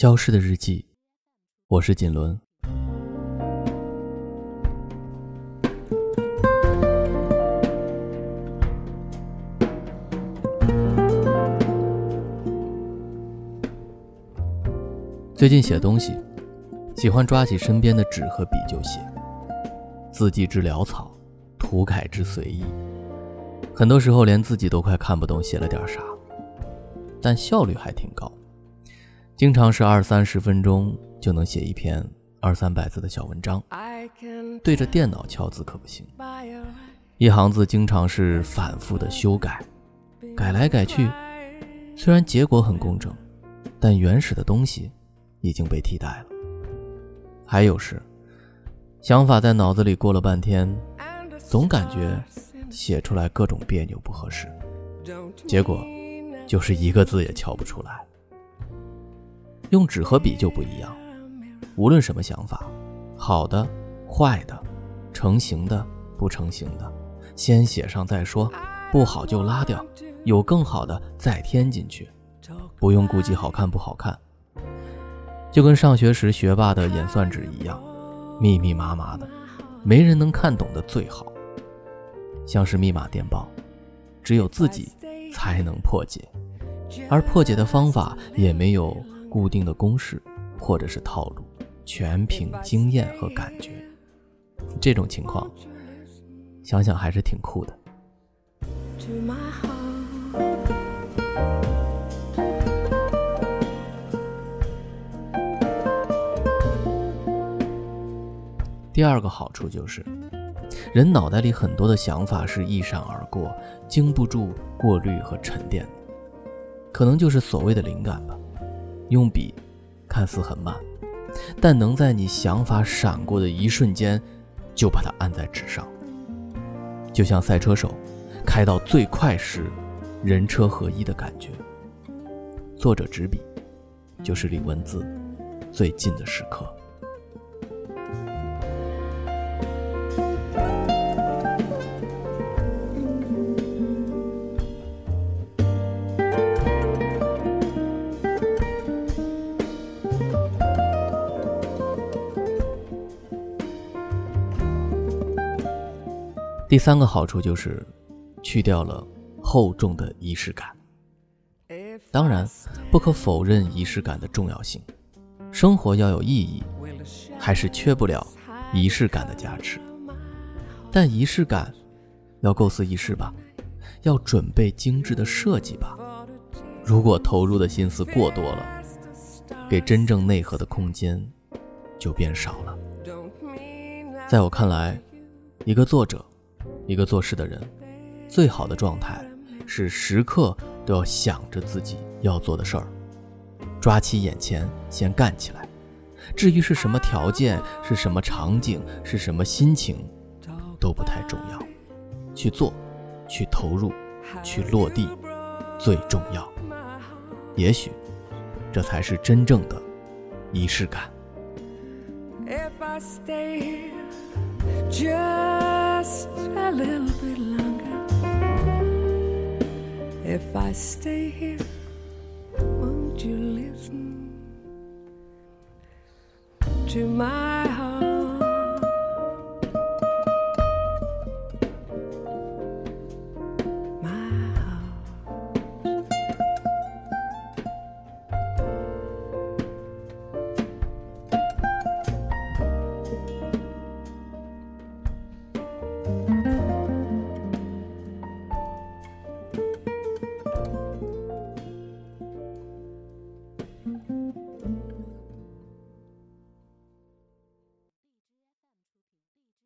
消失的日记，我是锦纶。最近写东西，喜欢抓起身边的纸和笔就写，字迹之潦草，涂改之随意，很多时候连自己都快看不懂写了点啥，但效率还挺高。经常是二三十分钟就能写一篇二三百字的小文章，对着电脑敲字可不行，一行字经常是反复的修改，改来改去，虽然结果很工整，但原始的东西已经被替代了。还有是，想法在脑子里过了半天，总感觉写出来各种别扭不合适，结果就是一个字也敲不出来。用纸和笔就不一样，无论什么想法，好的、坏的，成型的、不成型的，先写上再说，不好就拉掉，有更好的再添进去，不用顾及好看不好看。就跟上学时学霸的演算纸一样，密密麻麻的，没人能看懂的最好，像是密码电报，只有自己才能破解，而破解的方法也没有。固定的公式或者是套路，全凭经验和感觉。这种情况，想想还是挺酷的。第二个好处就是，人脑袋里很多的想法是一闪而过，经不住过滤和沉淀的，可能就是所谓的灵感吧。用笔，看似很慢，但能在你想法闪过的一瞬间，就把它按在纸上。就像赛车手开到最快时，人车合一的感觉。作者执笔，就是离文字最近的时刻。第三个好处就是，去掉了厚重的仪式感。当然，不可否认仪式感的重要性。生活要有意义，还是缺不了仪式感的加持。但仪式感要构思仪式吧，要准备精致的设计吧。如果投入的心思过多了，给真正内核的空间就变少了。在我看来，一个作者。一个做事的人，最好的状态是时刻都要想着自己要做的事儿，抓起眼前先干起来。至于是什么条件、是什么场景、是什么心情，都不太重要。去做，去投入，去落地，最重要。也许，这才是真正的仪式感。A little bit longer. If I stay here, won't you listen to my